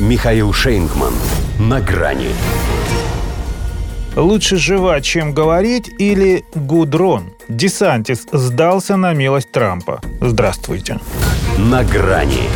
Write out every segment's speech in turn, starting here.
Михаил Шейнгман. На грани. Лучше жевать, чем говорить, или Гудрон. Десантис сдался на милость Трампа. Здравствуйте. На грани.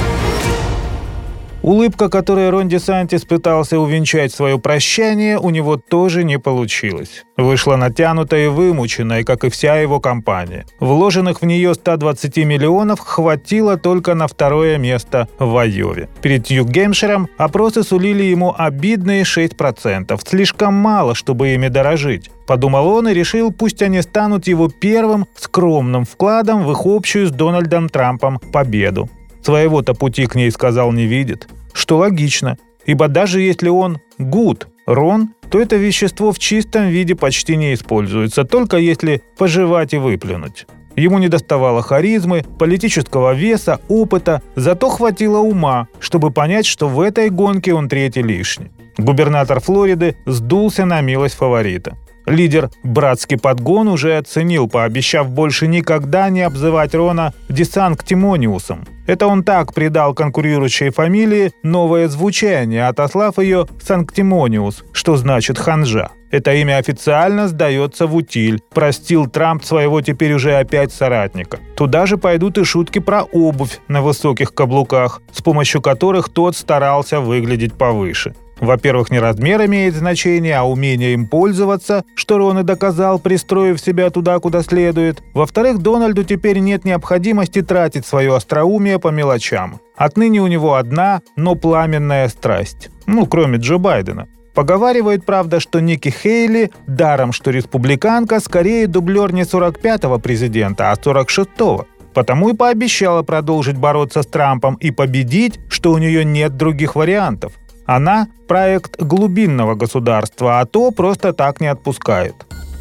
Улыбка, которой Рон Десантис пытался увенчать свое прощание, у него тоже не получилось. Вышла натянутая и вымученная, как и вся его компания. Вложенных в нее 120 миллионов хватило только на второе место в Айове. Перед Нью-Гемширом опросы сулили ему обидные 6%. Слишком мало, чтобы ими дорожить. Подумал он и решил, пусть они станут его первым скромным вкладом в их общую с Дональдом Трампом победу. Своего-то пути к ней сказал не видит. Что логично, ибо даже если он гуд, рон, то это вещество в чистом виде почти не используется, только если пожевать и выплюнуть. Ему не доставало харизмы, политического веса, опыта, зато хватило ума, чтобы понять, что в этой гонке он третий лишний. Губернатор Флориды сдулся на милость фаворита. Лидер «Братский подгон» уже оценил, пообещав больше никогда не обзывать Рона Десанктимониусом. Это он так придал конкурирующей фамилии новое звучание, отослав ее Санктимониус, что значит «ханжа». Это имя официально сдается в утиль. Простил Трамп своего теперь уже опять соратника. Туда же пойдут и шутки про обувь на высоких каблуках, с помощью которых тот старался выглядеть повыше. Во-первых, не размер имеет значение, а умение им пользоваться, что Рон и доказал, пристроив себя туда, куда следует. Во-вторых, Дональду теперь нет необходимости тратить свое остроумие по мелочам. Отныне у него одна, но пламенная страсть. Ну, кроме Джо Байдена. Поговаривают, правда, что Ники Хейли, даром что республиканка, скорее дублер не 45-го президента, а 46-го. Потому и пообещала продолжить бороться с Трампом и победить, что у нее нет других вариантов. Она – проект глубинного государства, а то просто так не отпускает.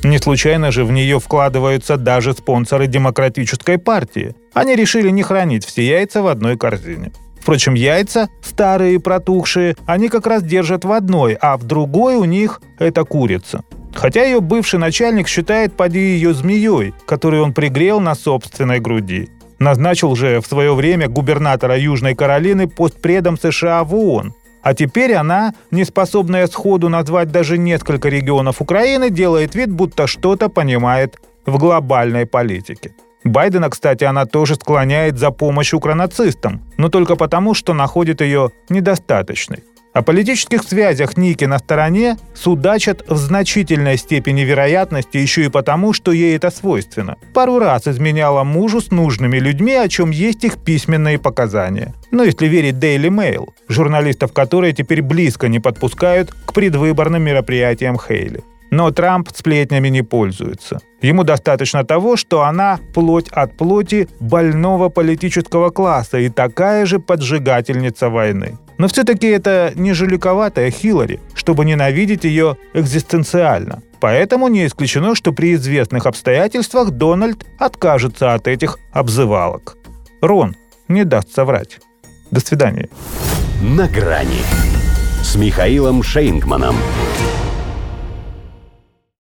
Не случайно же в нее вкладываются даже спонсоры демократической партии. Они решили не хранить все яйца в одной корзине. Впрочем, яйца, старые и протухшие, они как раз держат в одной, а в другой у них это курица. Хотя ее бывший начальник считает поди ее змеей, которую он пригрел на собственной груди. Назначил же в свое время губернатора Южной Каролины постпредом США в ООН, а теперь она, не способная сходу назвать даже несколько регионов Украины, делает вид, будто что-то понимает в глобальной политике. Байдена, кстати, она тоже склоняет за помощь укронацистам, но только потому, что находит ее недостаточной. О политических связях Ники на стороне судачат в значительной степени вероятности еще и потому, что ей это свойственно. Пару раз изменяла мужу с нужными людьми, о чем есть их письменные показания. Ну, если верить Daily Mail, журналистов которые теперь близко не подпускают к предвыборным мероприятиям Хейли. Но Трамп сплетнями не пользуется. Ему достаточно того, что она плоть от плоти больного политического класса и такая же поджигательница войны. Но все-таки это не жуликоватая Хиллари, чтобы ненавидеть ее экзистенциально. Поэтому не исключено, что при известных обстоятельствах Дональд откажется от этих обзывалок. Рон не даст соврать. До свидания. На грани с Михаилом Шейнгманом.